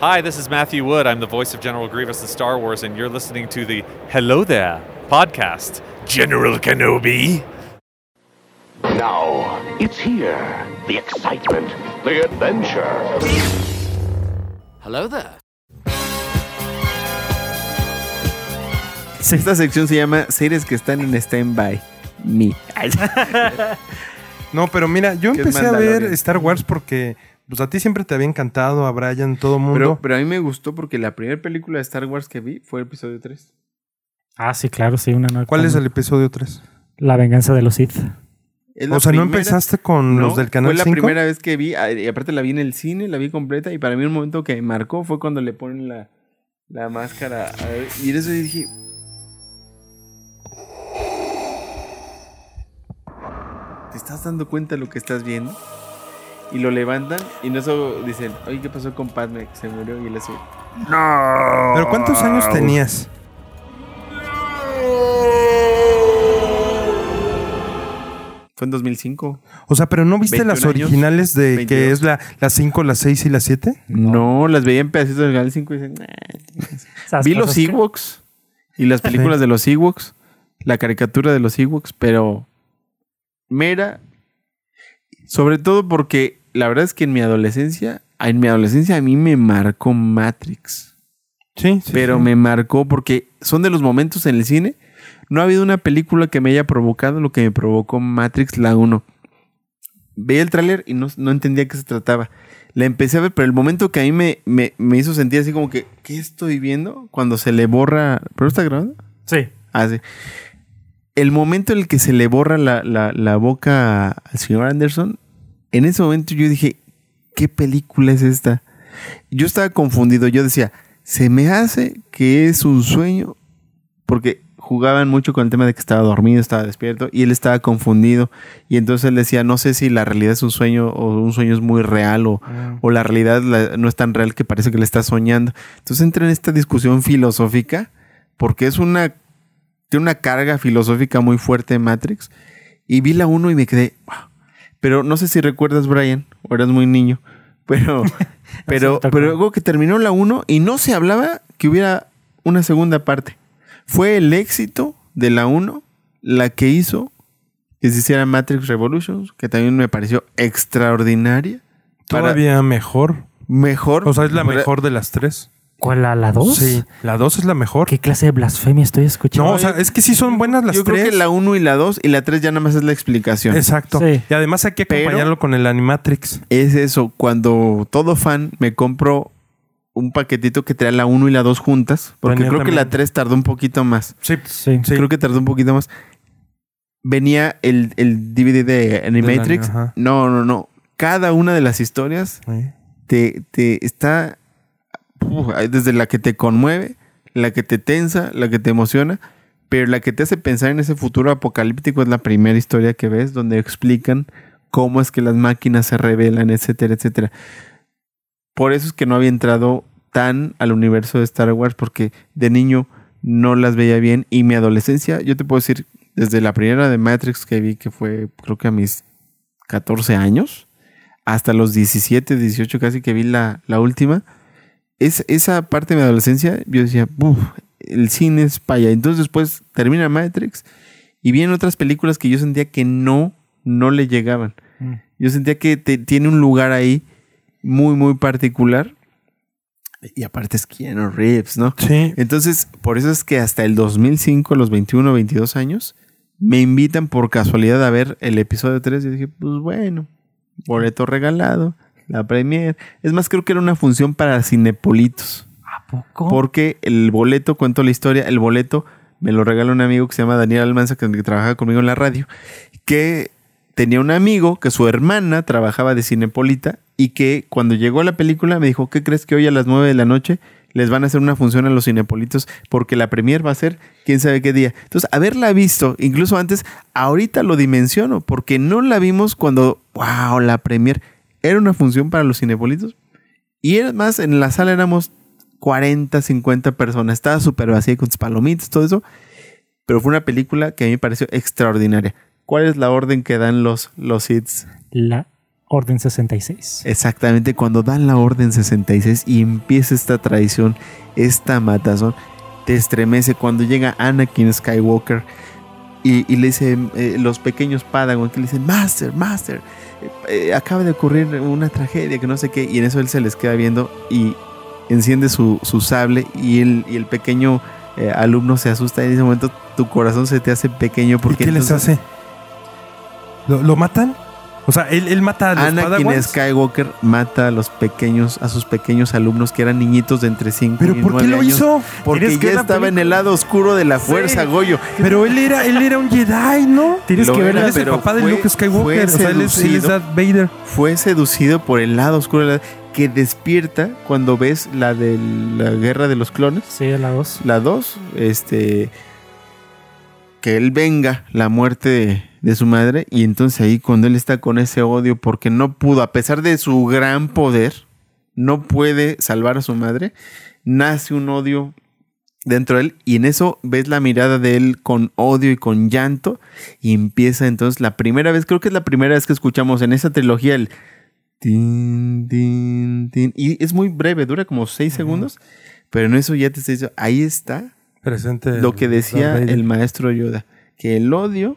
Hi, this is Matthew Wood. I'm the voice of General Grievous in Star Wars, and you're listening to the Hello There podcast. General Kenobi. Now, it's here. The excitement, the adventure. Hello there. Esta sección se llama Series que están en stand-by. Me. No, pero mira, yo ¿Qué es empecé a ver Mandalorian? Star Wars porque pues a ti siempre te había encantado, a Brian, todo el mundo. Pero, pero a mí me gustó porque la primera película de Star Wars que vi fue el episodio 3. Ah, sí, claro, sí, una nueva. ¿Cuál es el episodio 3? La venganza de los Sith. O sea, ¿no empezaste con No, los del canal Fue la 5? primera vez que vi, ah, y aparte la vi en el cine, la vi completa, y para mí un momento que me marcó fue cuando le ponen la, la máscara. A ver, y eso yo dije. ¿Te estás dando cuenta de lo que estás viendo? Y lo levantan y no eso dicen, oye, ¿qué pasó con Padme? Que se murió y él así. ¡No! ¿Pero cuántos años tenías? Fue en 2005. O sea, ¿pero no viste 21 las años, originales de 22. que es la, las 5, las 6 y las 7? No, las veía en pedacitos del canal 5 y dicen, Vi los Ewoks y las películas de los Ewoks, la caricatura de los Ewoks, pero mera, sobre todo porque la verdad es que en mi adolescencia, en mi adolescencia a mí me marcó Matrix, Sí, sí. pero sí. me marcó porque son de los momentos en el cine, no ha habido una película que me haya provocado lo que me provocó Matrix la 1. Veía el tráiler y no, no entendía qué se trataba. La empecé a ver, pero el momento que a mí me, me, me hizo sentir así como que, ¿qué estoy viendo? Cuando se le borra... ¿Pero está grabando? Sí. Ah, sí. El momento en el que se le borra la, la- la boca al señor Anderson, en ese momento yo dije, ¿qué película es esta? Yo estaba confundido, yo decía, se me hace que es un sueño, porque jugaban mucho con el tema de que estaba dormido, estaba despierto, y él estaba confundido, y entonces él decía, no sé si la realidad es un sueño o un sueño es muy real o, o la realidad la- no es tan real que parece que le está soñando. Entonces entra en esta discusión filosófica, porque es una tiene una carga filosófica muy fuerte en Matrix. Y vi la 1 y me quedé. "Wow". Pero no sé si recuerdas, Brian, o eras muy niño. Pero, pero, pero luego que terminó la 1 y no se hablaba que hubiera una segunda parte. Fue el éxito de la 1 la que hizo que se hiciera Matrix Revolutions, que también me pareció extraordinaria. Todavía mejor. mejor. O sea, es la mejor de las tres. ¿Cuál, la, la 2? Sí, la 2 es la mejor. ¿Qué clase de blasfemia estoy escuchando? No, o sea, es que sí son buenas las Yo tres. creo que la 1 y la 2 y la 3 ya nada más es la explicación. Exacto. Sí. Y además hay que Pero- acompañarlo con el Animatrix. es eso, cuando todo fan me compro un paquetito que trae la 1 y la 2 juntas, porque Venía creo que la 3 tardó un poquito más. Sí, Sí. sí. Creo que tardó un poquito más. Venía el, el DVD de Animatrix. no, no, no. Cada una de las historias Sí. te, te está desde la que te conmueve, la que te tensa, la que te emociona, pero la que te hace pensar en ese futuro apocalíptico es la primera historia que ves donde explican cómo es que las máquinas se revelan, etcétera, etcétera. Por eso es que no había entrado tan al universo de Star Wars porque de niño no las veía bien y mi adolescencia, yo te puedo decir, desde la primera de Matrix que vi que fue creo que a mis 14 años, hasta los 17, 18 casi que vi la, la última, es, esa parte de mi adolescencia, yo decía, "Buf, el cine es allá. Entonces después termina Matrix y vienen otras películas que yo sentía que no, no le llegaban. Mm. Yo sentía que te- tiene un lugar ahí muy, muy particular. Y aparte es Keanu Reeves, ¿no? Sí. Entonces, por eso es que hasta el 2005, a los 21 o 22 años, me invitan por casualidad a ver el episodio 3 y dije, pues bueno, boleto regalado, la premier. Es más, creo que era una función para cinepolitos. ¿A poco? Porque el boleto, cuento la historia, el boleto me lo regaló un amigo que se llama Daniel Almanza, que, que trabaja conmigo en la radio, que tenía un amigo que su hermana trabajaba de cinepolita y que cuando llegó la película me dijo, ¿qué crees que hoy a las 9 de la noche les van a hacer una función a los cinepolitos porque la premier va a ser quién sabe qué día? Entonces, haberla visto, incluso antes, ahorita lo dimensiono porque no la vimos cuando, wow, la premier era una función para los cinepolitos. Y es más, en la sala éramos 40, 50 personas. Estaba súper vacía con sus palomitas, todo eso. Pero fue una película que a mí me pareció extraordinaria. ¿Cuál es la orden que dan los, los hits? La Orden 66. Exactamente, cuando dan la orden 66 y empieza esta traición, esta matazón, te estremece cuando llega Anakin Skywalker y, y le dicen eh, los pequeños Padawan que le dicen, Master, Master, eh, acaba de ocurrir una tragedia que no sé qué, y en eso él se les queda viendo y enciende su, su sable y el, y el pequeño eh, alumno se asusta y en ese momento tu corazón se te hace pequeño ¿Y porque qué les hace? ¿Lo, lo matan? O sea, él, él mata a los Anakin Padawans. Skywalker mata a los pequeños, a sus pequeños alumnos que eran niñitos de entre 5 y ¿Pero 9 por qué lo años. hizo? Porque ya estaba en el lado oscuro de la fuerza, Goyo. Pero él era, él era un Jedi, ¿no? Tienes Lo que ver era, Él es el pero papá de fue- Luke Skywalker. O sea, él es, él es seducido. Darth Vader. Fue seducido por el lado oscuro de la- que despierta cuando ves la de la guerra de los clones. Sí, la 2. La 2, este. Que él venga la muerte de, su madre. Y entonces ahí, cuando él está con ese odio, porque no pudo, a pesar de su gran poder, no puede salvar a su madre, nace un odio dentro de él. Y en eso ves la mirada de él con odio y con llanto. Y empieza entonces la primera vez, creo que es la primera vez que escuchamos en esa trilogía el. Tin, tin, tin. Y es muy breve, dura como seis segundos. Pero en eso ya te estoy diciendo, ahí está Presente. lo que decía el maestro Yoda, que el odio,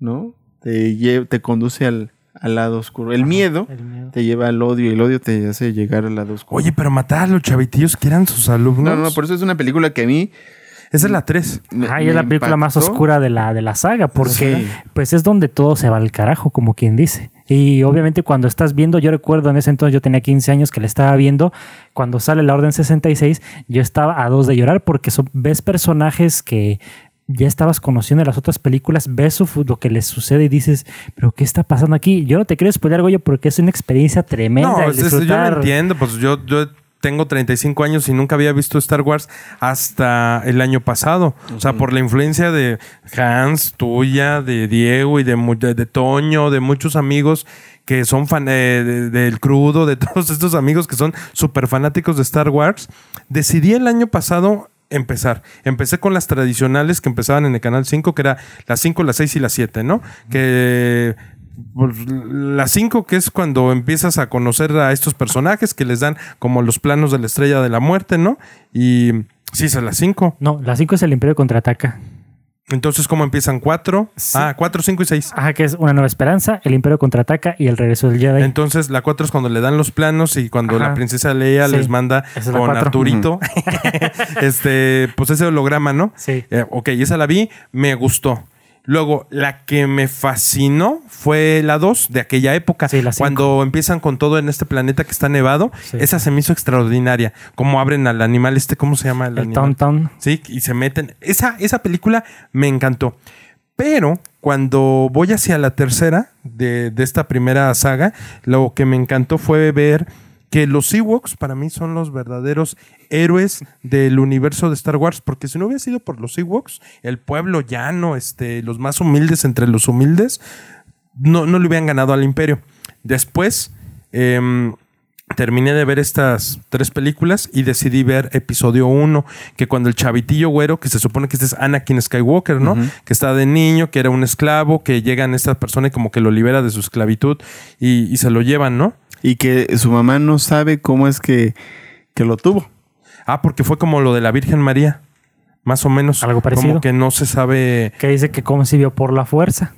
¿no? Te, te conduce al, al lado oscuro. El miedo El miedo. te lleva al odio y el odio te hace llegar al lado oscuro. Oye, pero matar a los chavitillos que eran sus alumnos. no, no, por eso es una película que a mí... Esa es la 3. me- Ah, y es la película más oscura de la, de la saga, porque Sí. pues es donde todo se va al carajo, como quien dice. Y obviamente cuando estás viendo, yo recuerdo en ese entonces yo tenía 15 años que le estaba viendo, cuando sale la Orden 66, yo estaba a dos de llorar porque son- ves personajes que ya estabas conociendo en las otras películas, ves su lo que les sucede y dices, pero ¿qué está pasando aquí? Yo no te quiero spoiler, Goyo, porque es una experiencia tremenda. No, el es- es- yo disfrutar- lo entiendo. Pues yo, yo tengo 35 años y nunca había visto Star Wars hasta el año pasado. O sea, por la influencia de Hans, tuya, de Diego y de, de, de Toño, de muchos amigos que son fan eh, de- del crudo, de todos estos amigos que son súper fanáticos de Star Wars, decidí el año pasado empezar. Empecé con las tradicionales que empezaban en el canal 5, que era las 5, las 6 y las 7, ¿no? Que pues, las 5, que es cuando empiezas a conocer a estos personajes que les dan como los planos de la estrella de la muerte, ¿no? Y sí, es a las 5. No, la 5 es el Imperio contraataca. Entonces, ¿cómo empiezan? 4. Ah, 4, 5 y 6. Ajá, que es una nueva esperanza, el Imperio contraataca y el regreso del Jedi. Entonces, la 4 es cuando le dan los planos y cuando Ajá. la princesa Leia Sí. les manda es con cuatro. Arturito, este, pues ese holograma, ¿no? Sí. Eh, ok, esa la vi, me gustó. Luego, la que me fascinó fue la 2 de aquella época. Sí, la cuando empiezan con todo en este planeta que está nevado. Sí. Esa se me hizo extraordinaria. Cómo abren al animal este, ¿cómo se llama el, el animal? Tauntaun. Sí, y se meten. Esa, esa película me encantó. Pero cuando voy hacia la tercera de, de esta primera saga, lo que me encantó fue ver que los Ewoks para mí son los verdaderos héroes del universo de Star Wars, porque si no hubiera sido por los Ewoks, el pueblo llano, este, los más humildes entre los humildes, no, no le hubieran ganado al imperio. Después, em, terminé de ver estas tres películas y decidí ver episodio 1, que cuando el chavitillo güero, que se supone que este es Anakin Skywalker, ¿no? Que está de niño, que era un esclavo, que llegan esta persona y como que lo libera de su esclavitud y, y se lo llevan, ¿no? Y que su mamá no sabe cómo es que, que lo tuvo. Ah, porque fue como lo de la Virgen María, más o menos. Algo parecido. Como que no se sabe... que dice que concibió por la fuerza.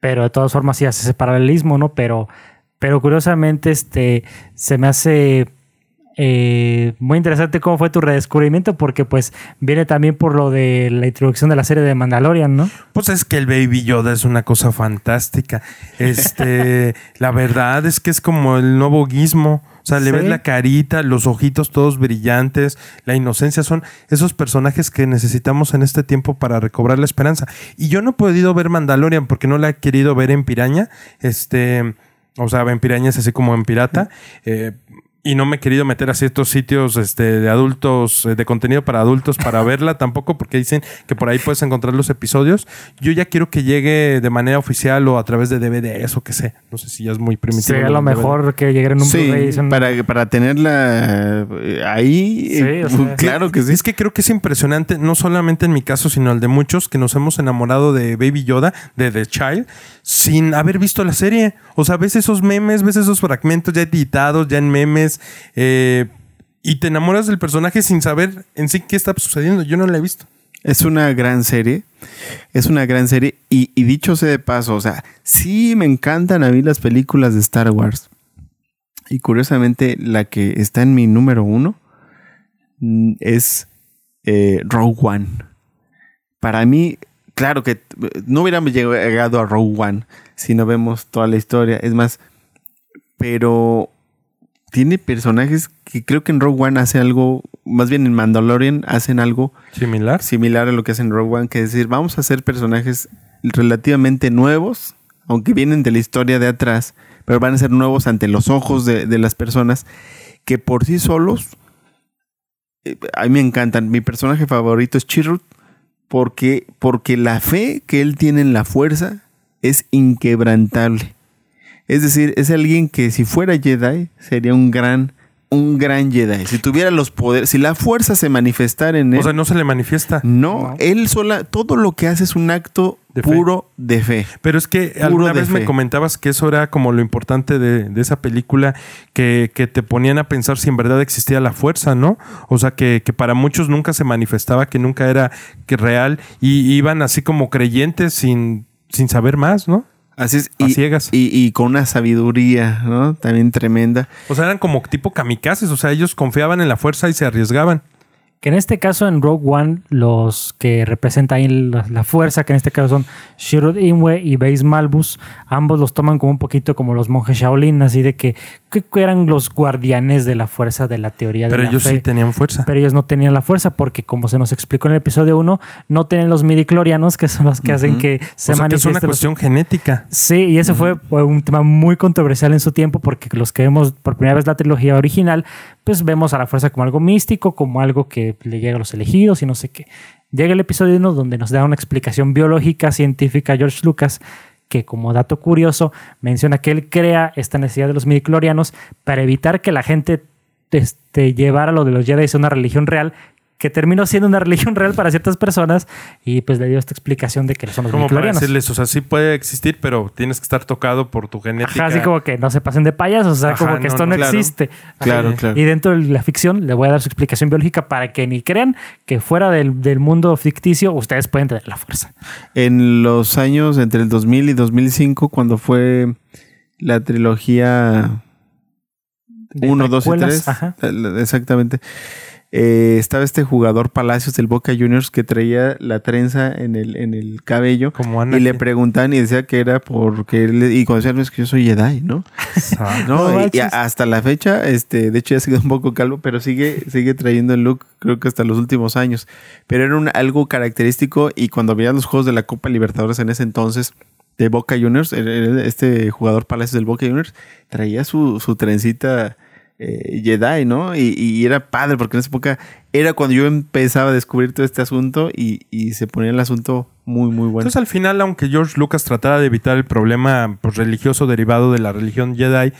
Pero de todas formas sí hace ese paralelismo, ¿no? Pero, pero curiosamente, este, se me hace eh, muy interesante cómo fue tu redescubrimiento, porque pues viene también por lo de la introducción de la serie de Mandalorian, ¿no? Pues es que el Baby Yoda es una cosa fantástica. Este, la verdad es que es como el nuevo guismo. O sea, le Sí. ves la carita, los ojitos todos brillantes, la inocencia son esos personajes que necesitamos en este tiempo para recobrar la esperanza. Y yo no he podido ver Mandalorian porque no la he querido ver en Piraña. Este, o sea, en Piraña es así como en Pirata. Eh, y no me he querido meter a ciertos sitios este, de adultos, eh, de contenido para adultos para verla tampoco, porque dicen que por ahí puedes encontrar los episodios. Yo ya quiero que llegue de manera oficial o a través de DVD, o qué sé. No sé si ya es muy primitivo. Sería lo DVD. mejor que llegara en un Sí, Blu-ray. son- para, para tenerla eh, ahí, Sí, eh, o sea, claro que sí. Es que creo que es impresionante, no solamente en mi caso, sino el de muchos que nos hemos enamorado de Baby Yoda, de The Child, sin haber visto la serie. O sea, ves esos memes, ves esos fragmentos ya editados, ya en memes, eh, y te enamoras del personaje sin saber en sí qué está sucediendo. Yo no la he visto. Es una gran serie. Es una gran serie. Y, dicho sea de paso, o sea, sí me encantan a mí las películas de Star Wars. Y curiosamente, la que está en mi número uno mm, es eh, Rogue One. Para mí, claro que eh, no hubiéramos llegado a Rogue One si no vemos toda la historia. Es más, pero tiene personajes que creo que en Rogue One hace algo, más bien en Mandalorian hacen algo Similar. similar a lo que hacen Rogue One, que es decir, vamos a hacer personajes relativamente nuevos, aunque vienen de la historia de atrás, pero van a ser nuevos ante los ojos de, de las personas que por sí solos, eh, a mí me encantan. Mi personaje favorito es Chirrut, porque, porque la fe que él tiene en la fuerza es inquebrantable. Es decir, es alguien que si fuera Jedi sería un gran, un gran Jedi. Si tuviera los poderes, si la fuerza se manifestara en él, O sea, no se le manifiesta. no, él sola, todo lo que hace es un acto De fe. puro de fe. Pero es que Puro alguna vez fe. me comentabas que eso era como lo importante de, de esa película, que, que te ponían a pensar si en verdad existía la fuerza, ¿no? O sea, que, que para muchos nunca se manifestaba, que nunca era que real, y iban así como creyentes sin, sin saber más, ¿no? Así es. A Y, ciegas. y, y con una sabiduría, ¿no? También tremenda. O sea, eran como tipo kamikazes, o sea, ellos confiaban en la fuerza y se arriesgaban. Que en este caso, en Rogue One, los que representan ahí la, la fuerza, que en este caso son Shirut Imwe y Base Malbus, ambos los toman como un poquito como los monjes Shaolin, así de que, que eran los guardianes de la fuerza de la teoría de Pero la ellos fe. sí tenían fuerza. Pero ellos no tenían la fuerza porque, como se nos explicó en el episodio 1, no tienen los midiclorianos, que son los que hacen que se o sea, que es una los- cuestión genética. Sí, y ese fue fue un tema muy controversial en su tiempo porque los que vemos por primera vez la trilogía original, pues vemos a la fuerza como algo místico, como algo que le llega a los elegidos y no sé qué. Llega el episodio 1 donde nos da una explicación biológica, científica, George Lucas, que como dato curioso menciona que él crea esta necesidad de los midiclorianos para evitar que la gente este, llevara lo de los Jedi a una religión real que terminó siendo una religión real para ciertas personas y pues le dio esta explicación de que son los Como para decirles, o sea, sí puede existir, pero tienes que estar tocado por tu genética. Ajá, así como que no se pasen de payasos, o sea, Ajá, como que no, esto no, no, claro. existe. Claro, Ajá. claro. Y dentro de la ficción le voy a dar su explicación biológica para que ni crean que fuera del, del mundo ficticio ustedes pueden tener la fuerza. En los años entre el 2000 y 2005, cuando fue la trilogía De 1, 2 y precuelas, 3, ajá. exactamente, eh, estaba este jugador Palacios del Boca Juniors que traía la trenza en el, en el cabello. Como Y le preguntaban y decía que era porque él, y cuando decían, "No, es que yo soy Jedi, ¿no? No, No y- hasta la fecha, este, de hecho ya se quedó un poco calvo, pero sigue, sigue trayendo el look, creo que hasta los últimos años. Pero era un, algo característico y cuando veías los juegos de la Copa Libertadores en ese entonces de Boca Juniors, este jugador Palacios del Boca Juniors, traía su, su trencita eh, Jedi, ¿no? Y, y era padre porque en esa época era cuando yo empezaba a descubrir todo este asunto y, se ponía el asunto muy, muy bueno. Entonces, al final, aunque George Lucas tratara de evitar el problema pues, religioso derivado de la religión Jedi,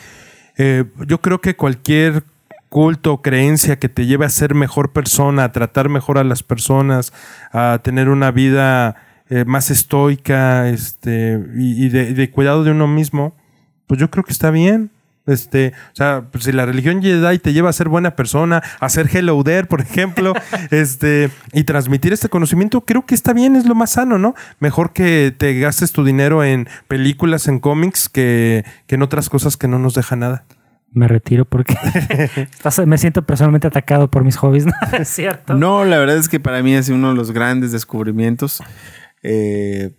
eh, yo creo que cualquier culto o creencia que te lleve a ser mejor persona, a tratar mejor a las personas, a tener una vida eh, más estoica este, y, y de cuidado de uno mismo, pues yo creo que está bien. Este, o sea, pues si la religión Jedi te lleva a ser buena persona, a ser Hello There, por ejemplo, este, y transmitir este conocimiento, creo que está bien, es lo más sano, ¿no? Mejor que te gastes tu dinero en películas, en cómics, que, que en otras cosas que no nos deja nada. Me retiro porque me siento personalmente atacado por mis hobbies, ¿no? Es cierto. No, la verdad es que para mí sido uno de los grandes descubrimientos. Eh,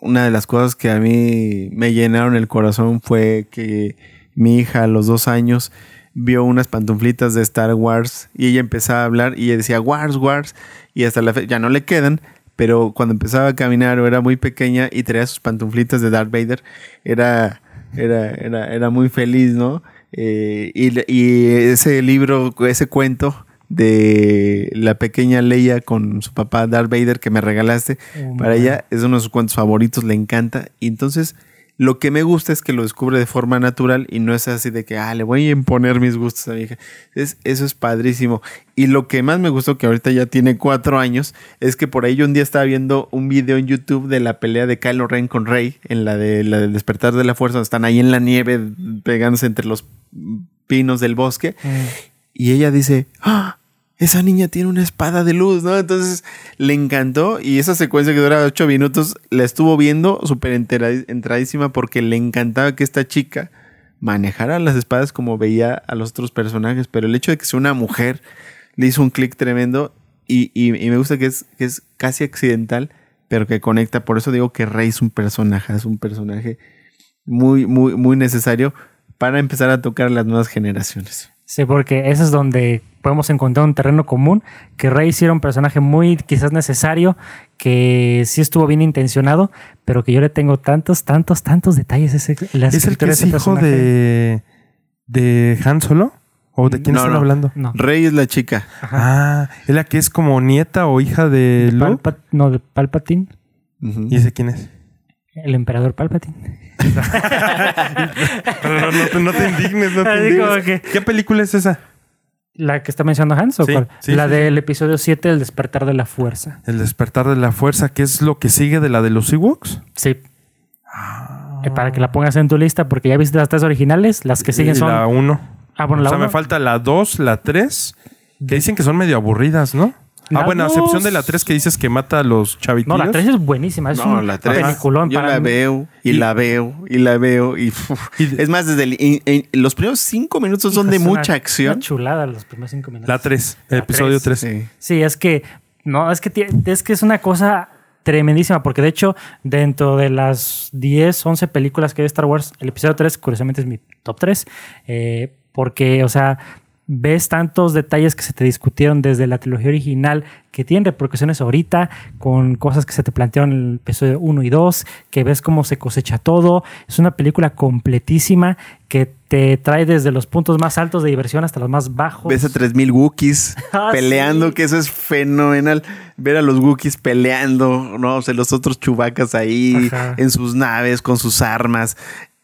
una de las cosas que a mí me llenaron el corazón fue que mi hija a los dos años vio unas pantuflitas de Star Wars y ella empezaba a hablar y ella decía Wars, Wars y hasta la fe ya no le quedan, pero cuando empezaba a caminar o era muy pequeña y traía sus pantuflitas de Darth Vader, era, era, era, era muy feliz, ¿no? Eh, y, y ese libro, ese cuento de la pequeña Leia con su papá Darth Vader que me regalaste, Oh, para ella es uno de sus cuentos favoritos, le encanta. Y entonces lo que me gusta es que lo descubre de forma natural y no es así de que, ah, le voy a imponer mis gustos a mi hija. Es, eso es padrísimo. Y lo que más me gustó, que ahorita ya tiene cuatro años, es que por ahí yo un día estaba viendo un video en YouTube de la pelea de Kylo Ren con Rey, en la de la del despertar de la fuerza, donde están ahí en la nieve pegándose entre los pinos del bosque. Y ella dice, ¡Ah! Esa niña tiene una espada de luz, ¿no? Entonces le encantó y esa secuencia que dura ocho minutos la estuvo viendo súper entradísima porque le encantaba que esta chica manejara las espadas como veía a los otros personajes, pero el hecho de que sea una mujer le hizo un clic tremendo y, y- y me gusta que es, que es casi accidental, pero que conecta. Por eso digo que Rey es un personaje, es un personaje muy, muy, muy necesario para empezar a tocar las nuevas generaciones. Sí, porque ese es donde podemos encontrar un terreno común, que Rey sí era un personaje muy quizás necesario, que sí estuvo bien intencionado, pero que yo le tengo tantos, tantos, tantos detalles. Ese, la ¿Es el que es hijo personaje. de, de Han Solo? ¿O de quién No, están no. hablando? No, Rey es la chica. Ah, es la que es como nieta o hija de de Luke. Palpa- no, de Palpatine. ¿Y ese quién es? El emperador Palpatine. Pero no, no te, no te indignes, no te indignes. que- ¿Qué película es esa? La que está mencionando Hans, ¿o Sí, la sí, del episodio 7, El despertar de la fuerza. El despertar de la fuerza, que es lo que sigue de la de los Ewoks. Sí. Eh, Para que la pongas en tu lista, porque ya viste las tres originales, las que siguen Y son. la 1. Ah, bueno, o la sea, me falta la 2, la 3, que dicen que son medio aburridas, ¿no? La ah, bueno, a excepción de la 3 que dices que mata a los chavitillos. No, la 3 es buenísima. Es No, un la tres. peliculón Yo para la mí. veo y, Y- la veo y la veo y, Y- es más desde el- y- y- los primeros cinco minutos son de es una- mucha acción. Una chulada los primeros cinco minutos. La 3, el La episodio tres. 3. Sí. Sí, es que. No, es que, es que es una cosa tremendísima, porque de hecho, dentro de las 10, 11 películas que hay de Star Wars, el episodio 3, curiosamente, es mi top 3. eh, porque, o sea, ves tantos detalles que se te discutieron desde la trilogía original que tienen repercusiones ahorita con cosas que se te plantearon en el episodio 1 y 2, que ves cómo se cosecha todo. Es una película completísima que te trae desde los puntos más altos de diversión hasta los más bajos. Ves a 3000 Wookiees Ah, peleando, sí. que eso es fenomenal. Ver a los Wookiees peleando, no, o sea, los otros chubacas ahí Ajá. en sus naves con sus armas.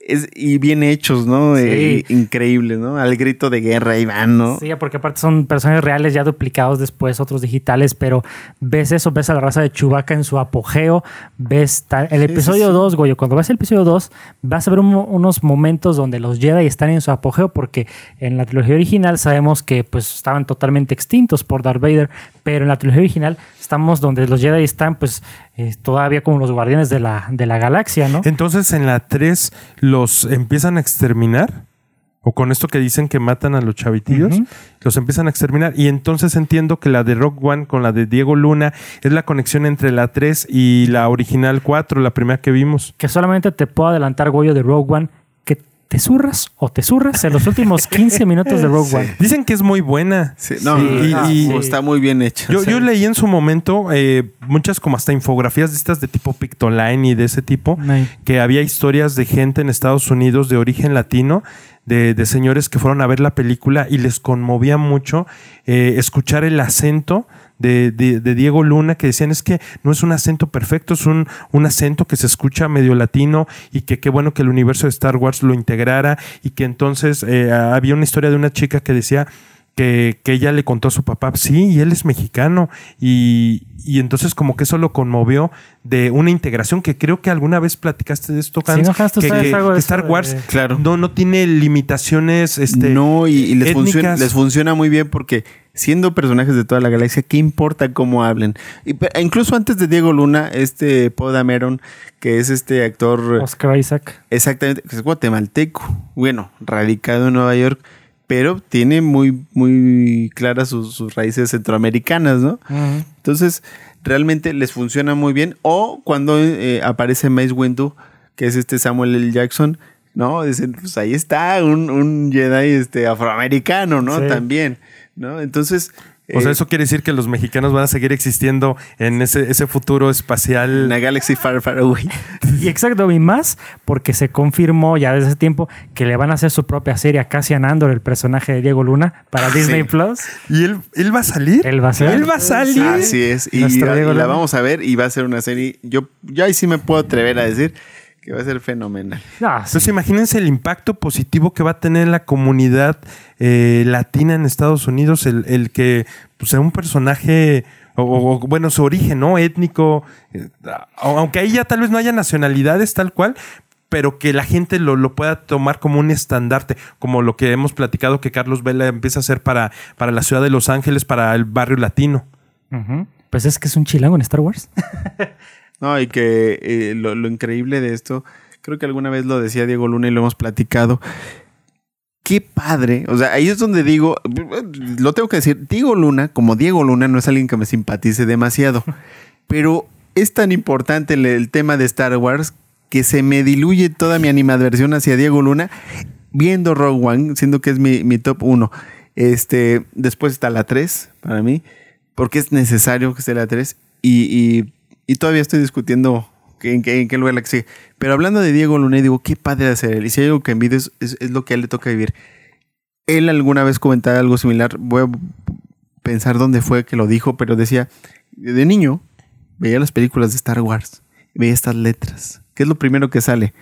Es, y bien hechos, ¿no? Sí. Eh, increíble, ¿no? Al grito de guerra van, ¿no? Sí, porque aparte son personajes reales ya duplicados después, otros digitales, pero ves eso, ves a la raza de Chewbacca en su apogeo, ves ta- el episodio sí. 2, Goyo, cuando ves el episodio 2 vas a ver un- unos momentos donde los Jedi están en su apogeo porque en la trilogía original sabemos que pues estaban totalmente extintos por Darth Vader, pero en la trilogía original estamos donde los Jedi están pues eh, todavía como los guardianes de la, de la galaxia, ¿no? Entonces en la 3 los empiezan a exterminar. O con esto que dicen que matan a los chavitillos, los empiezan a exterminar. Y entonces entiendo que la de Rock One con la de Diego Luna es la conexión entre la 3 y la original 4, la primera que vimos. que solamente te puedo adelantar, Goyo, de Rogue One, te zurras o te zurras en los últimos 15 minutos de Rogue One. Dicen que es muy buena. Sí, no, Sí, y- está muy bien hecha. Yo, sí. yo leí en su momento eh, muchas como hasta infografías de estas de tipo Pictoline y de ese tipo, Ay. que había historias de gente en Estados Unidos de origen latino, de, de señores que fueron a ver la película y les conmovía mucho eh, escuchar el acento de, de- de Diego Luna, que decían es que no es un acento perfecto, es un, un acento que se escucha medio latino y que qué bueno que el universo de Star Wars lo integrara y que entonces eh, había una historia de una chica que decía que, que ella le contó a su papá, sí, y él es mexicano. Y, y entonces como que eso lo conmovió de una integración que creo que alguna vez platicaste de esto, Sí, Hans, no, Hans, tú que, Star de- Wars Claro. no, no tiene limitaciones. Este, no, y, y les, funciona, les funciona muy bien porque siendo personajes de toda la galaxia, ¿qué importa cómo hablen? Y, incluso antes de Diego Luna, este Poe Dameron, que es este actor Oscar Isaac. exactamente, que es guatemalteco, bueno, radicado en Nueva York, pero tiene muy, muy claras sus, sus raíces centroamericanas, ¿no? Entonces, realmente les funciona muy bien. O cuando eh, aparece Mace Windu, que es este Samuel L. Jackson, ¿no? Dicen, pues ahí está un, un Jedi este, afroamericano, ¿no? Sí. También, ¿no? Entonces, O sea, Eh, eso quiere decir que los mexicanos van a seguir existiendo en ese, ese futuro espacial. Una Galaxy Far Far Away. Y exacto, y más porque se confirmó ya desde ese tiempo que le van a hacer su propia serie a Cassian Andor, el personaje de Diego Luna, para Disney Plus. ¿Y él, él va a salir? Él va a salir. Él va a salir. Así es. Y, y la vamos a ver y va a ser una serie. Yo, yo ahí sí me puedo atrever a decir que va a ser fenomenal. No, Entonces imagínense el impacto positivo que va a tener la comunidad eh, latina en Estados Unidos, el, el que pues, sea un personaje, o, bueno, su origen, ¿no? Étnico, eh, aunque ahí ya tal vez no haya nacionalidades tal cual, pero que la gente lo, lo pueda tomar como un estandarte, como lo que hemos platicado que Carlos Vela empieza a hacer para, para la ciudad de Los Ángeles, para el barrio latino. Pues es que es un chilango en Star Wars. No, y que eh, lo, lo increíble de esto, creo que alguna vez lo decía Diego Luna y lo hemos platicado. Qué padre. O sea, ahí es donde digo, lo tengo que decir, Diego Luna, como Diego Luna, no es alguien que me simpatice demasiado. Pero es tan importante el, el tema de Star Wars que se me diluye toda mi animadversión hacia Diego Luna viendo Rogue One, siendo que es mi, mi top 1. Este, después está la 3 para mí, porque es necesario que esté la 3 y, y- y todavía estoy discutiendo en, qué, en qué lugar la que sigue. Pero hablando de Diego Luna, digo, qué padre hacer él. Y si hay algo que envidio es, es- es lo que a él le toca vivir. Él alguna vez comentaba algo similar, voy a pensar dónde fue que lo dijo, pero decía, de niño veía las películas de Star Wars, veía estas letras. ¿Qué es lo primero que sale?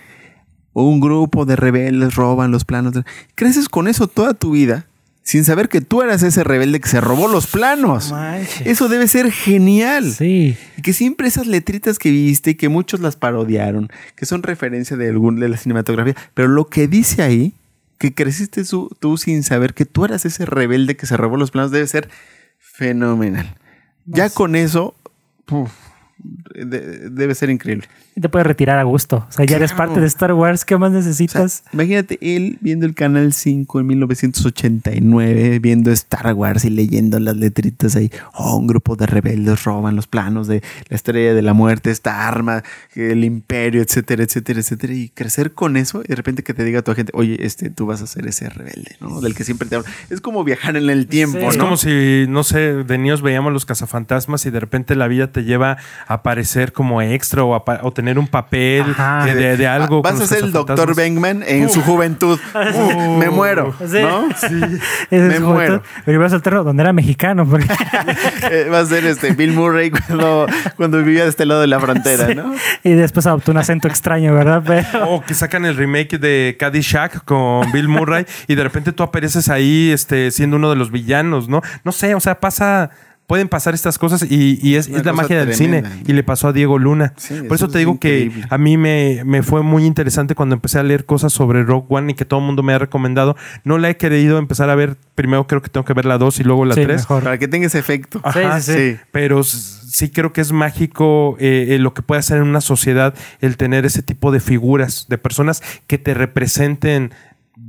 Un grupo de rebeldes roban los planos. de- Creces con eso toda tu vida sin saber que tú eras ese rebelde que se robó los planos. Manches. Eso debe ser genial. Sí. Y que siempre esas letritas que viste y que muchos las parodiaron, que son referencia de algún de la cinematografía, pero lo que dice ahí, que creciste su- tú sin saber que tú eras ese rebelde que se robó los planos, debe ser fenomenal. Ya con eso, uf, de- debe ser increíble. Y te puedes retirar a gusto. O sea, ya eres parte de Star Wars. ¿Qué más O sea, necesitas? imagínate él viendo el Canal 5 en 1989, viendo Star Wars y leyendo las letritas ahí. Oh, un grupo de rebeldes roban los planos de la estrella de la muerte, esta arma, el imperio, etcétera, etcétera, etcétera. Y crecer con eso y de repente que te diga a tu gente, oye, este, tú vas a ser ese rebelde, ¿no? Del que siempre te hablo. Es como viajar en el tiempo, Sí. Es como si, no sé, de niños veíamos los cazafantasmas y de repente la vida te lleva a aparecer como extra o, a o tener un papel Ajá. de, de- de algo. Vas a ser el doctor. Bengman en su juventud. Uh, me muero, Sí. Me muero. Pero ibas al terreno donde era mexicano. porque- Eh, va a ser este Bill Murray cuando, cuando vivía de este lado de la frontera, ¿no? y después adoptó un acento extraño, ¿verdad? Pero O que sacan el remake de Caddyshack con Bill Murray y de repente tú apareces ahí este, siendo uno de los villanos, ¿no? No sé, o sea, pasa... Pueden pasar estas cosas y, y es, la cosa magia del tremenda. cine. Y le pasó a Diego Luna. Sí, Por eso eso te es digo que a mí me, me fue muy interesante cuando empecé a leer cosas sobre Rogue One y que todo el mundo me ha recomendado. No la he querido empezar a ver. Primero creo que tengo que ver la 2 y luego la Sí, 3. mejor. Para que tenga ese efecto. Ajá, Sí, sí, sí. Pero sí creo que es mágico eh, eh, lo que puede hacer en una sociedad el tener ese tipo de figuras, de personas que te representen.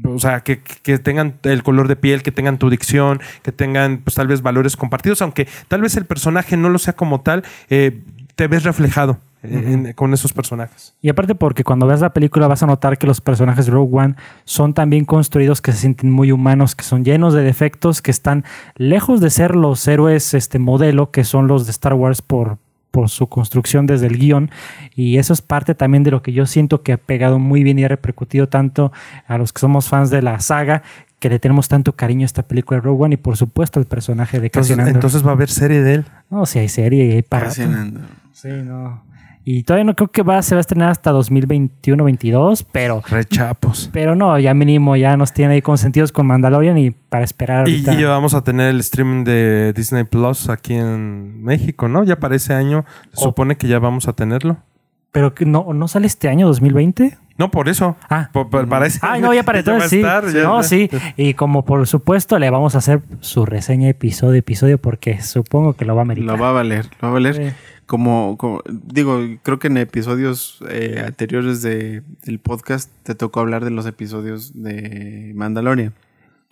O sea, que, que tengan el color de piel, que tengan tu dicción, que tengan pues tal vez valores compartidos, aunque tal vez el personaje no lo sea como tal, eh, te ves reflejado en- con esos personajes. Y aparte porque cuando veas la película vas a notar que los personajes de Rogue One son tan bien construidos que se sienten muy humanos, que son llenos de defectos, que están lejos de ser los héroes este modelo que son los de Star Wars por, por su construcción desde el guion. Y eso es parte también de lo que yo siento que ha pegado muy bien y ha repercutido tanto a los que somos fans de la saga, que le tenemos tanto cariño a esta película de Rogue One y por supuesto el personaje de Entonces, Cassian Andor. entonces va a haber serie de él. no, si hay serie y hay para. Fascinante. Sí, no. Y todavía no creo que va, se va a estrenar hasta 2021-22, pero, Rechapos. pero no, ya mínimo ya nos tiene ahí consentidos con Mandalorian y para esperar Y, ahorita. y ya vamos a tener el streaming de Disney Plus aquí en México, ¿no? Ya para ese año se Oh. supone que ya vamos a tenerlo. Pero que no, no sale este año 2020. No, por eso. Ah. Por- por- para ese Ah, año no, ya para entonces sí. estar, ya- no, ya. sí. Y como por supuesto le vamos a hacer su reseña episodio episodio porque supongo que lo va a ameritar. Lo va a valer, lo va a valer. Sí. Como, como- digo, creo que en episodios eh, anteriores de, del podcast te tocó hablar de los episodios de Mandalorian.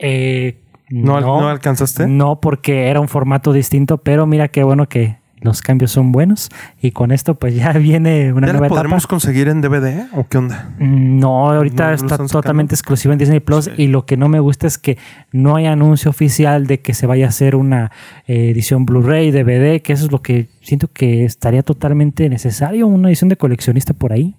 Eh, ¿No, no alcanzaste? No, porque era un formato distinto, pero mira qué bueno que, los cambios son buenos y con esto pues ya viene una ¿Ya la nueva etapa. podremos conseguir en DVD o qué onda? Mm, No, ahorita ¿No lo está totalmente exclusiva en Disney Plus y lo que no me gusta es que no hay anuncio oficial de que se vaya a hacer una eh, edición Blu-ray, DVD, que eso es lo que siento que estaría totalmente necesario, una edición de coleccionista por ahí.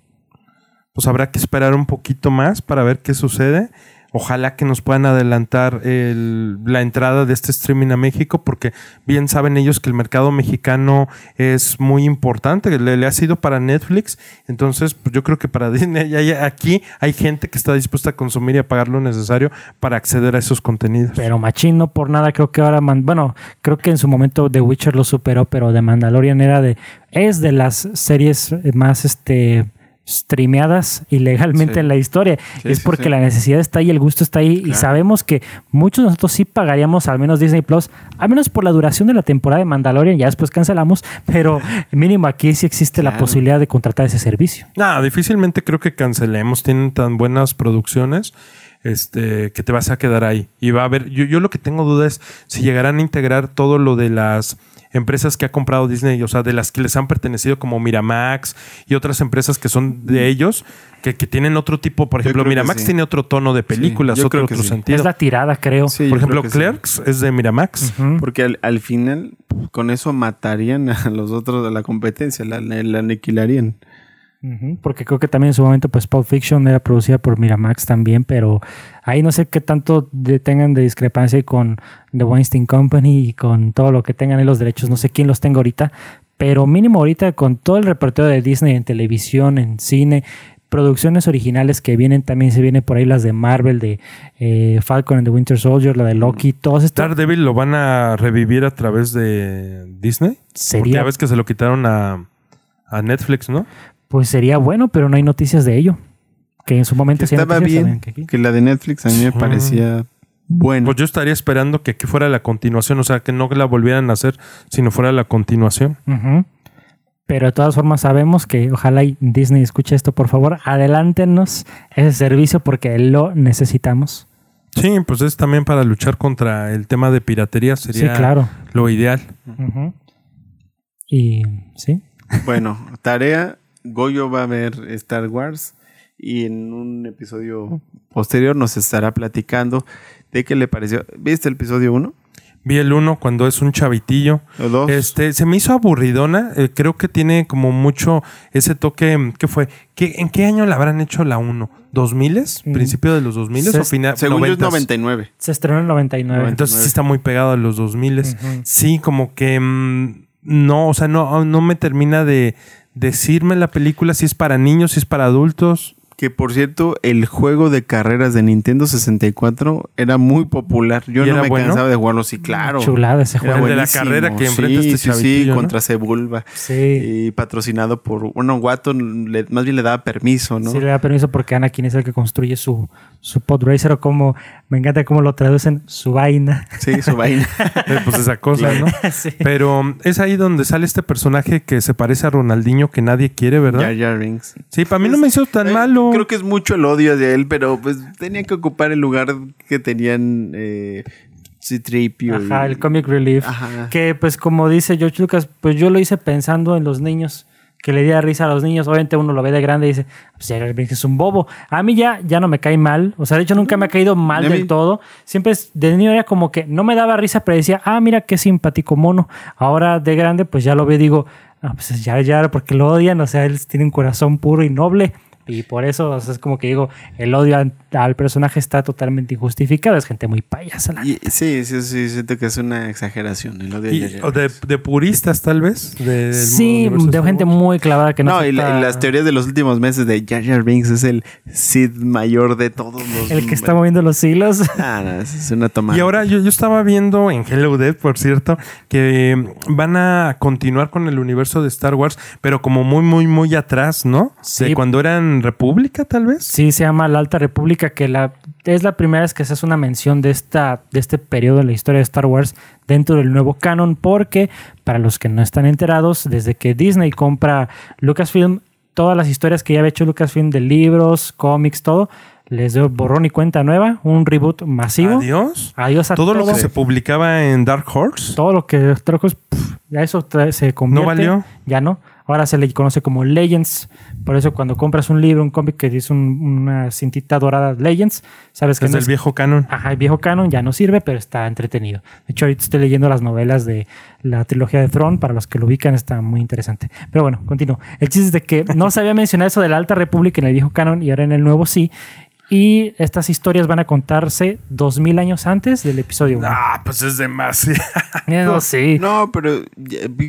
Pues habrá que esperar un poquito más para ver qué sucede. Ojalá que nos puedan adelantar el- la entrada de este streaming a México, porque bien saben ellos que el mercado mexicano es muy importante, le, ha sido para Netflix. Entonces, pues yo creo que para Disney, aquí hay gente que está dispuesta a consumir y a pagar lo necesario para acceder a esos contenidos. Pero Machín no por nada creo que ahora, bueno, creo que en su momento The Witcher lo superó, pero The Mandalorian era de, es de las series más, este streameadas ilegalmente Sí. en la historia. Sí, es porque sí. la necesidad está ahí, el gusto está ahí y sabemos que muchos de nosotros sí pagaríamos al menos Disney Plus, al menos por la duración de la temporada de Mandalorian, ya después cancelamos, pero mínimo aquí sí existe la posibilidad de contratar ese servicio. Nada, difícilmente creo que cancelemos. Tienen tan buenas producciones este, que te vas a quedar ahí. Y va a haber. Yo, yo lo que tengo duda es si llegarán a integrar todo lo de las empresas que ha comprado Disney, o sea, de las que les han pertenecido como Miramax y otras empresas que son de ellos, que, que tienen otro tipo, por ejemplo, Miramax sí. tiene otro tono de películas, yo otro, creo que otro sí. sentido. Es la tirada, creo. Por ejemplo, creo. Clerks es de Miramax. Porque al, al final, con eso matarían a los otros de la competencia, la, la aniquilarían. Porque creo que también en su momento, pues Pulp Fiction era producida por Miramax también, pero ahí no sé qué tanto de- tengan de discrepancia con The Weinstein Company y con todo lo que tengan en los derechos. No sé quién los tenga ahorita, pero mínimo ahorita con todo el repertorio de Disney en televisión, en cine, producciones originales que vienen, también se vienen por ahí las de Marvel, de eh, Falcon and the Winter Soldier, la de Loki, todos estos. Daredevil lo van a revivir a través de Disney. Porque Sería, ya ves que se lo quitaron a, a Netflix, ¿no? Pues sería bueno, pero no hay noticias de ello. Que en su momento Que sí estaba bien, que la de Netflix a mí me parecía buena. Pues yo estaría esperando que aquí fuera la continuación, o sea, que no la volvieran a hacer, sino fuera la continuación. Pero de todas formas sabemos que ojalá y Disney escuche esto, por favor, adelántenos ese servicio porque lo necesitamos. Sí, pues es también para luchar contra el tema de piratería, sería sí, claro. lo ideal. Y sí. Bueno, tarea, Goyo va a ver Star Wars y en un episodio posterior nos estará platicando de qué le pareció. ¿Viste el episodio 1? Vi el uno cuando es un chavitillo. ¿O 2? Este, se me hizo aburridona. eh, creo que tiene como mucho ese toque. ¿Qué fue? ¿Qué, ¿En qué año la habrán hecho la 1? ¿2000? Mm. ¿Principio de los 2000 Se- o final? Según yo es 90s? 99. Se estrenó en el 99. Entonces sí está muy pegado a los 2000. Ujú. Sí, como que mm, no, o sea, no, no me termina de decirme la película si es para niños, si es para adultos. Que por cierto, el juego de carreras de Nintendo 64 era muy popular. Yo ¿Y no era me bueno? cansaba de jugarlo, sí, claro. Chulada ese Era juego. El de la carrera que enfrenta sí, este sí, sí, chavitillo, ¿no? contra Sebulba. Sí. Y patrocinado por. Bueno, Watto le- más bien le daba permiso, ¿no? Sí, le da permiso porque Anakin es el que construye su, su pod racer o como me encanta cómo lo traducen, su vaina. Sí, su vaina. Eh, pues esa cosa, ¿no? Sí. Pero mm, es ahí donde sale este personaje que se parece a Ronaldinho que nadie quiere, ¿verdad? Jar Jar Binks. Sí, para mí no me hizo tan Eh, malo. Creo que es mucho el odio de él, pero pues tenía que ocupar el lugar que tenían eh, C-3PO. Ajá, y- el comic relief. Ajá. Que pues como dice George Lucas, pues yo lo hice pensando en los niños, que le diera risa a los niños. Obviamente uno lo ve de grande y dice, pues Binks es un bobo. A mí ya, ya no me cae mal. O sea, de hecho nunca me ha caído mal mí- del todo. Siempre es- de niño era como que no me daba risa, pero decía, ah, mira qué simpático mono. Ahora de grande pues ya lo veo y digo, ah, pues es Jar Jar porque lo odian. O sea, él tiene un corazón puro y noble. Y por eso o sea, es como que digo, el odio al, al personaje está totalmente injustificado. Es gente muy payasa. la Y- sí, sí, sí, siento que es una exageración el odio de Y- Jar o de, de puristas, tal vez. del Sí, de gente Wars. muy clavada que no, No, y, la- y las teorías de los últimos meses de Jar Jar Binks es el Sid mayor de todos los. El que está moviendo los hilos. Ah, no, es una toma. Y ahora yo, yo estaba viendo en Hello Dead, por cierto, que van a continuar con el universo de Star Wars, pero como muy, muy, muy atrás, ¿no? Sí. De cuando eran República, tal vez. Sí, se llama La Alta República, que la, es la primera vez que se hace una mención de, esta, de este periodo en la historia de Star Wars dentro del nuevo canon, porque para los que no están enterados, desde que Disney compra Lucasfilm, todas las historias que ya había hecho Lucasfilm de libros, cómics, todo, les dio borrón y cuenta nueva, un reboot masivo. Adiós. Adiós a Todo todo. lo que se publicaba en Dark Horse. todo lo que Dark Horse, ya eso se convierte. valió? Ya no. Ahora se le conoce como Legends. Por eso cuando compras un libro, un cómic que dice un- una cintita dorada Legends, sabes que Es no del es- viejo canon. Ajá, el viejo canon ya no sirve, pero está entretenido. De hecho, ahorita estoy leyendo las novelas de la trilogía de Throne. Para los que lo ubican, está muy interesante. Pero bueno, continúo. El chiste es de que no se había mencionado eso de la Alta República en el viejo canon y ahora en el nuevo sí. Y estas historias van a contarse dos mil años antes del episodio 1. Ah, pues es demasiado. no, sí. No, pero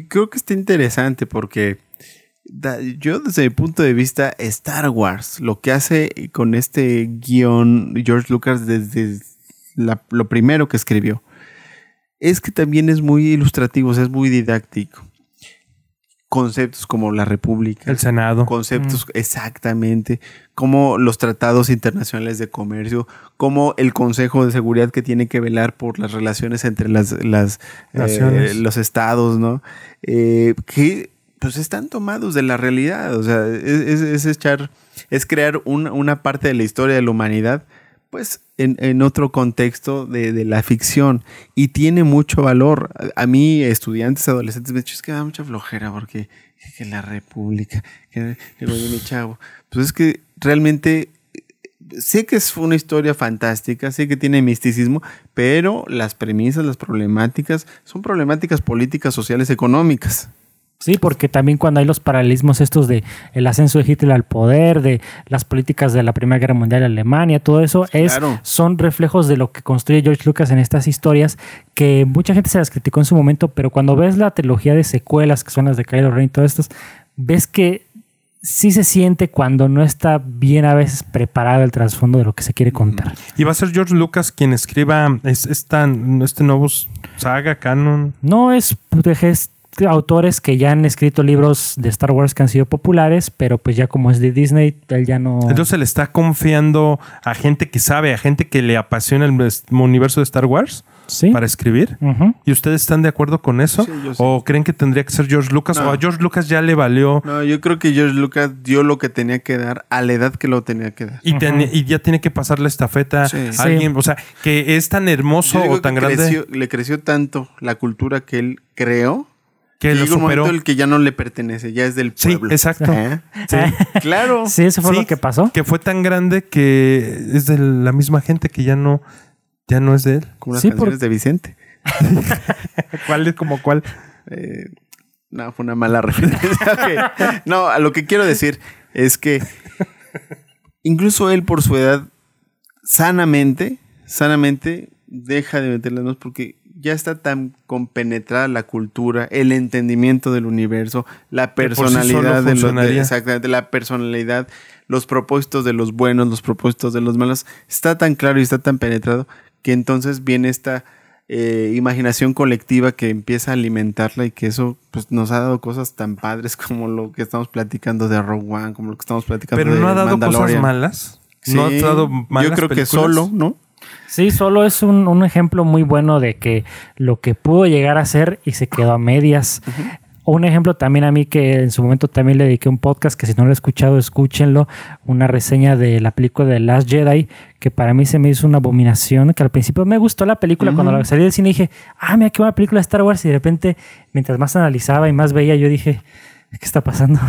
creo que está interesante porque yo desde mi punto de vista, Star Wars, lo que hace con este guion George Lucas desde la- lo primero que escribió, es que también es muy ilustrativo, o sea, es muy didáctico. Conceptos como la República, El Senado. conceptos exactamente, como los tratados internacionales de comercio, como el Consejo de Seguridad que tiene que velar por las relaciones entre las, las eh, los estados, ¿no? Eh, que pues están tomados de la realidad, o sea, es, es- echar, es crear un- una parte de la historia de la humanidad, pues en, en otro contexto de, de la ficción y tiene mucho valor. A, mí, estudiantes, adolescentes, me dicen, es que da mucha flojera porque que, que la república, que mi chavo, pues es que realmente eh, sé que es una historia fantástica, sé que tiene misticismo, pero las premisas, las problemáticas, son problemáticas políticas, sociales, económicas. Sí, porque también cuando hay los paralelismos estos de el ascenso de Hitler al poder, de las políticas de la Primera Guerra Mundial en Alemania, todo eso es, Claro. son reflejos de lo que construye George Lucas en estas historias que mucha gente se las criticó en su momento, pero cuando ves la trilogía de secuelas, que son las de Kylo Ren y todas estas, ves que sí se siente cuando no está bien a veces preparado el trasfondo de lo que se quiere contar. Y va a ser George Lucas quien escriba es- esta, este nuevo saga, canon. No es, es autores que ya han escrito libros de Star Wars que han sido populares, pero pues ya como es de Disney, él ya no... Entonces le está confiando a gente que sabe, a gente que le apasiona el universo de Star Wars sí. para escribir. Ujú. ¿Y ustedes están de acuerdo con eso? Sí, yo sí. ¿O creen que tendría que ser George Lucas? No. ¿O a George Lucas ya le valió No, yo creo que George Lucas dio lo que tenía que dar a la edad que lo tenía que dar. y, ten- y ya tiene que pasar la estafeta Sí. a alguien? O sea, que es tan hermoso o tan grande creció- le creció tanto la cultura que él creó que lo superó. el que ya no le pertenece, ya es del Sí, pueblo. exacto. ¿Eh? Sí. Claro. Sí, eso fue Sí, lo que pasó. Que fue tan grande que es de la misma gente que ya no, ya no es de él. Como las Sí, canciones por- de Vicente. ¿Cuál es como cuál? Eh, no, fue una mala referencia. No, a lo que quiero decir es que incluso él por su edad, sanamente, sanamente, deja de meterle manos porque ya está tan compenetrada la cultura, el entendimiento del universo, la sí personalidad de los de- exactamente, la personalidad, los propósitos de los buenos, los propósitos de los malos, está tan claro y está tan penetrado que entonces viene esta eh, imaginación colectiva que empieza a alimentarla y que eso pues, nos ha dado cosas tan padres como lo que estamos platicando de Rogue One, como lo que estamos platicando Pero de no ha dado cosas malas. No ha dado malas Yo creo que solo, ¿no? Sí, solo es un, un ejemplo muy bueno de que lo que pudo llegar a ser y se quedó a medias. Un ejemplo también a mí que en su momento también le dediqué un podcast que si no lo he escuchado, escúchenlo. Una reseña de la película de Last Jedi, que para mí se me hizo una abominación, que al principio me gustó la película. Cuando la salí del cine dije, ah, mira qué buena película de Star Wars. Y de repente, mientras más analizaba y más veía, yo dije, ¿qué está pasando?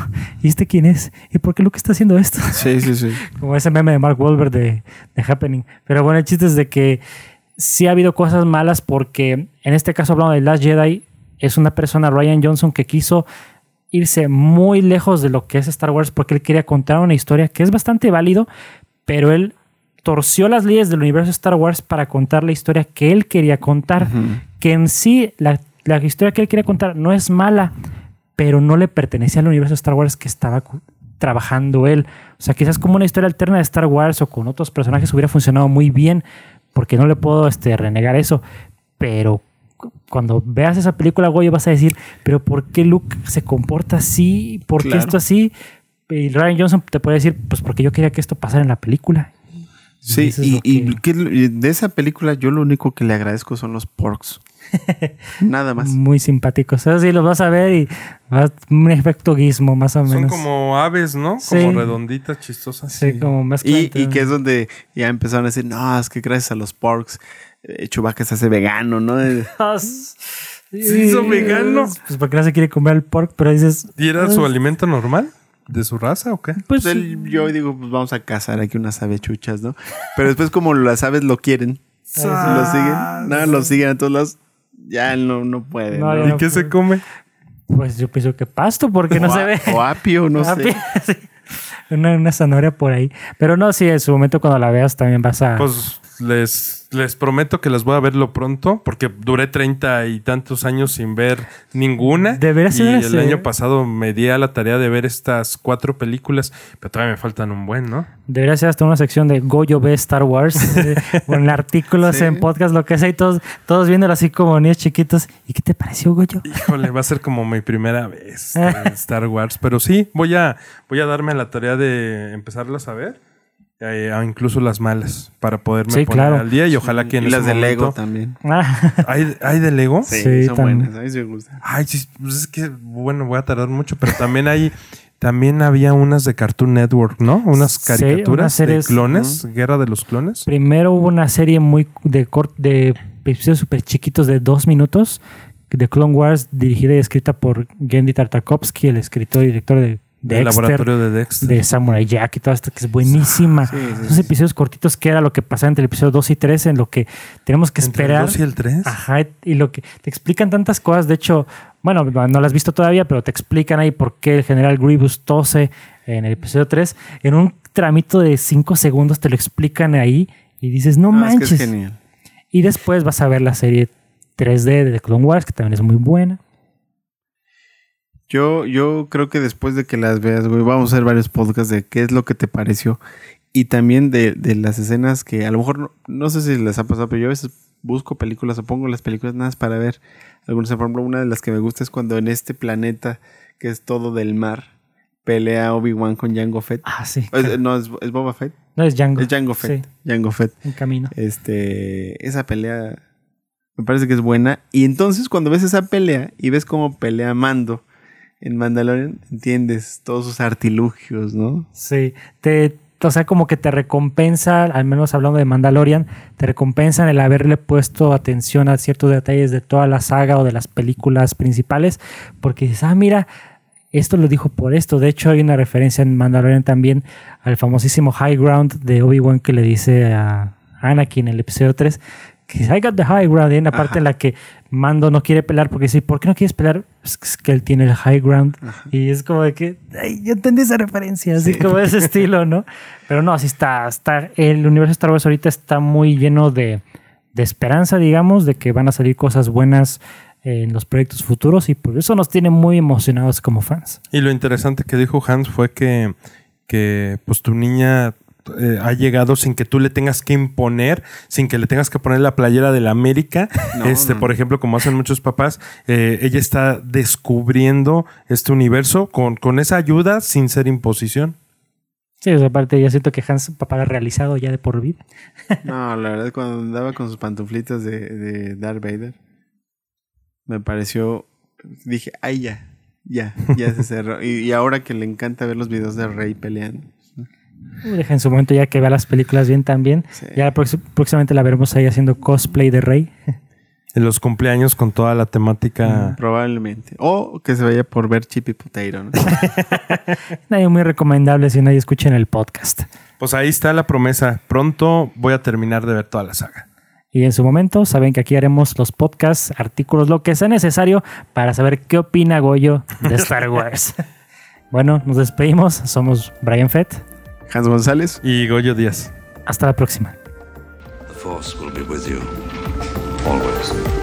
¿Y este quién es? ¿Y por qué Luke está haciendo esto? Sí, sí, sí. Como ese meme de Mark Wahlberg de, de Happening. Pero bueno, el chiste es de que sí ha habido cosas malas porque en este caso hablando de Last Jedi, es una persona, Ryan Johnson, que quiso irse muy lejos de lo que es Star Wars porque él quería contar una historia que es bastante válido, pero él torció las leyes del universo Star Wars para contar la historia que él quería contar, que en sí la, la historia que él quería contar no es mala, pero no le pertenecía al universo Star Wars que estaba trabajando él. O sea, quizás como una historia alterna de Star Wars o con otros personajes hubiera funcionado muy bien, porque no le puedo este, renegar eso, pero cu- cuando veas esa película, güey, vas a decir, pero ¿por qué Luke se comporta así? ¿Por qué esto así? Y Ryan Johnson te puede decir, pues porque yo quería que esto pasara en la película. Sí, y, que- y de esa película yo lo único que le agradezco son los porks. Nada más. muy simpáticos. Eso sí, los vas a ver y va un efecto guismo, más o Son menos. como aves, ¿no? Sí. Como redonditas, chistosas. Sí, como mezcla Y, y que es donde ya empezaron a decir, no, es que gracias a los porks, eh, Chewbacca se hace vegano, ¿no? Eh, Sí, hizo vegano. Pues porque no se quiere comer el pork, pero dices. ¿Y era su "Pues, alimento normal? ¿De su raza o qué? Pues él- yo digo, pues vamos a cazar aquí unas avechuchas, ¿no? Pero después como las aves lo quieren, lo siguen, no, lo siguen a todos lados, ya no, no puede. No, ¿Y qué se come? Pues yo pienso que pasto, porque no se ve. o apio, no sé. sí. Una, una zanahoria por ahí. Pero no, sí, en su momento cuando la veas también vas a. Pues les, les prometo que las voy a verlo pronto, porque duré treinta y tantos años sin ver ninguna. Deberías y ver el año pasado me di a la tarea de ver estas cuatro películas, pero todavía me faltan un buen, ¿no? Debería ser hasta una sección de Goyo ve Star Wars, eh, con artículos Sí. en podcast, lo que sea, y todos, todos viéndolo así como niños chiquitos. ¿Y qué te pareció, Goyo? Híjole, va a ser como mi primera vez en Star Wars. Pero sí, voy a, voy a darme la tarea de empezarlas a ver. Eh, a incluso las malas, para poderme Sí, poner claro. al día y ojalá que en Y las de Lego también. Ah, ¿Hay, ¿Hay de Lego? Sí, Sí, son también. buenas, a mí sí me gustan. Ay, sí, pues es que, bueno, voy a tardar mucho, pero también hay, también había unas de Cartoon Network, ¿no? Unas Sí, caricaturas de clones, Guerra de los Clones. primero hubo una serie muy de cort de episodios súper chiquitos de dos minutos de Clone Wars, dirigida y escrita por Gendy Tartakovsky, el escritor y director de De Dexter, laboratorio de Dexter. de Samurai Jack y todo esto, que es buenísima. Sí, sí, Esos sí. episodios cortitos que era lo que pasaba entre el episodio 2 y 3, en lo que tenemos que Entre el esperar. 2 y el 3. Ajá, y lo que te explican tantas cosas, de hecho, bueno, no las has visto todavía, pero te explican ahí por qué el general Grievous tose en el episodio 3. En un tramito de 5 segundos te lo explican ahí y dices, no No, es que manches. es genial. y después vas a ver la serie 3D de The Clone Wars, que también es muy buena. Yo, yo creo que después de que las veas, güey, vamos a hacer varios podcasts de qué es lo que te pareció. Y también de, de las escenas que a lo mejor no, no sé si les ha pasado, pero yo a veces busco películas o pongo las películas nada más para ver. Algunas, por ejemplo, una de las que me gusta es cuando en este planeta, que es todo del mar, pelea Obi-Wan con Jango Fett. Ah, sí. Es- no, es, es Boba Fett. No es Django. Es Jango Fett. Jango Fett. Sí, en camino. Este, esa pelea me parece que es buena. Y entonces cuando ves esa pelea y ves cómo pelea Mando en Mandalorian, entiendes todos sus artilugios, ¿no? Sí, te, o sea, como que te recompensa, al menos hablando de Mandalorian, te recompensan el haberle puesto atención a ciertos detalles de toda la saga o de las películas principales, porque dices, ah, mira, esto lo dijo por esto. De hecho, hay una referencia en Mandalorian también al famosísimo High Ground de Obi-Wan que le dice a Anakin en el episodio 3 que I got the high ground. Y hay una parte en la que Mando no quiere pelear porque dice, ¿por qué no quieres pelear? Es que- él tiene el high ground. Y es como de que, ay, yo entendí esa referencia, así como de ese estilo, ¿no? Pero no, así está, está, el universo de Star Wars ahorita está muy lleno de, de esperanza, digamos, de que van a salir cosas buenas en los proyectos futuros y por eso nos tiene muy emocionados como fans. Y lo interesante que dijo Hans fue que, que pues tu niña eh, ha llegado sin que tú le tengas que imponer, sin que le tengas que poner la playera de la América. No, este, no. por ejemplo, como hacen muchos papás, eh, ella está descubriendo este universo con, con esa ayuda sin ser imposición. Sí, o sea, aparte ya siento que Hans papá era realizado ya de por vida. No, la verdad cuando andaba con sus pantuflitas de, de Darth Vader, me pareció, dije, ay ya, ya, ya se cerró. Y, y ahora que le encanta ver los videos de Rey peleando. Deja en su momento ya que vea las películas bien también. Sí. Ya próximamente la veremos ahí haciendo cosplay de Rey. En los cumpleaños con toda la temática. Probablemente. O que se vaya por ver Chip y Potato, ¿no? Nadie muy recomendable si nadie escucha en el podcast. Pues ahí está la promesa. Pronto voy a terminar de ver toda la saga. Y en su momento saben que aquí haremos los podcasts, artículos, lo que sea necesario para saber qué opina Goyo de Star Wars. bueno, nos despedimos. Somos Brian Fett. Hans González. Y Goyo Díaz. Hasta la próxima. The Force will be with you. Always.